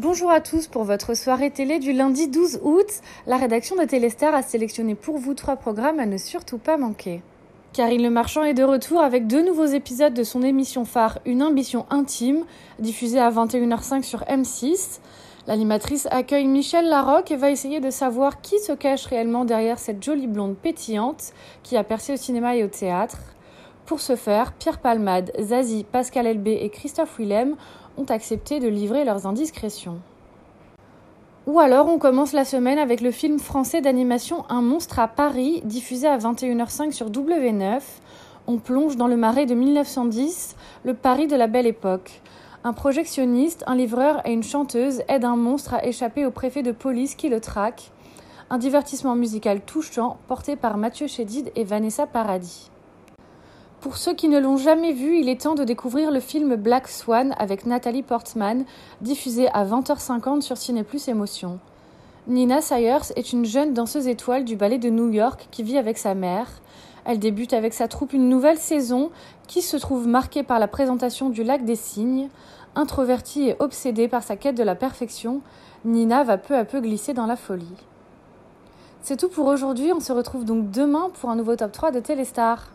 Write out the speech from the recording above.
Bonjour à tous pour votre soirée télé du lundi 12 août. La rédaction de Téléstar a sélectionné pour vous trois programmes à ne surtout pas manquer. Karine Le Marchand est de retour avec deux nouveaux épisodes de son émission phare Une ambition intime, diffusée à 21h05 sur M6. L'animatrice accueille Michel Larocque et va essayer de savoir qui se cache réellement derrière cette jolie blonde pétillante qui a percé au cinéma et au théâtre. Pour ce faire, Pierre Palmade, Zazie, Pascal Elbé et Christophe Willem ont accepté de livrer leurs indiscrétions. Ou alors on commence la semaine avec le film français d'animation Un monstre à Paris, diffusé à 21h05 sur W9. On plonge dans le marais de 1910, le Paris de la belle époque. Un projectionniste, un livreur et une chanteuse aident un monstre à échapper au préfet de police qui le traque. Un divertissement musical touchant porté par Mathieu Chédid et Vanessa Paradis. Pour ceux qui ne l'ont jamais vu, il est temps de découvrir le film Black Swan avec Nathalie Portman, diffusé à 20h50 sur Ciné Plus Émotion. Nina Sayers est une jeune danseuse étoile du ballet de New York qui vit avec sa mère. Elle débute avec sa troupe une nouvelle saison qui se trouve marquée par la présentation du lac des cygnes. Introvertie et obsédée par sa quête de la perfection, Nina va peu à peu glisser dans la folie. C'est tout pour aujourd'hui, on se retrouve donc demain pour un nouveau top 3 de Téléstar.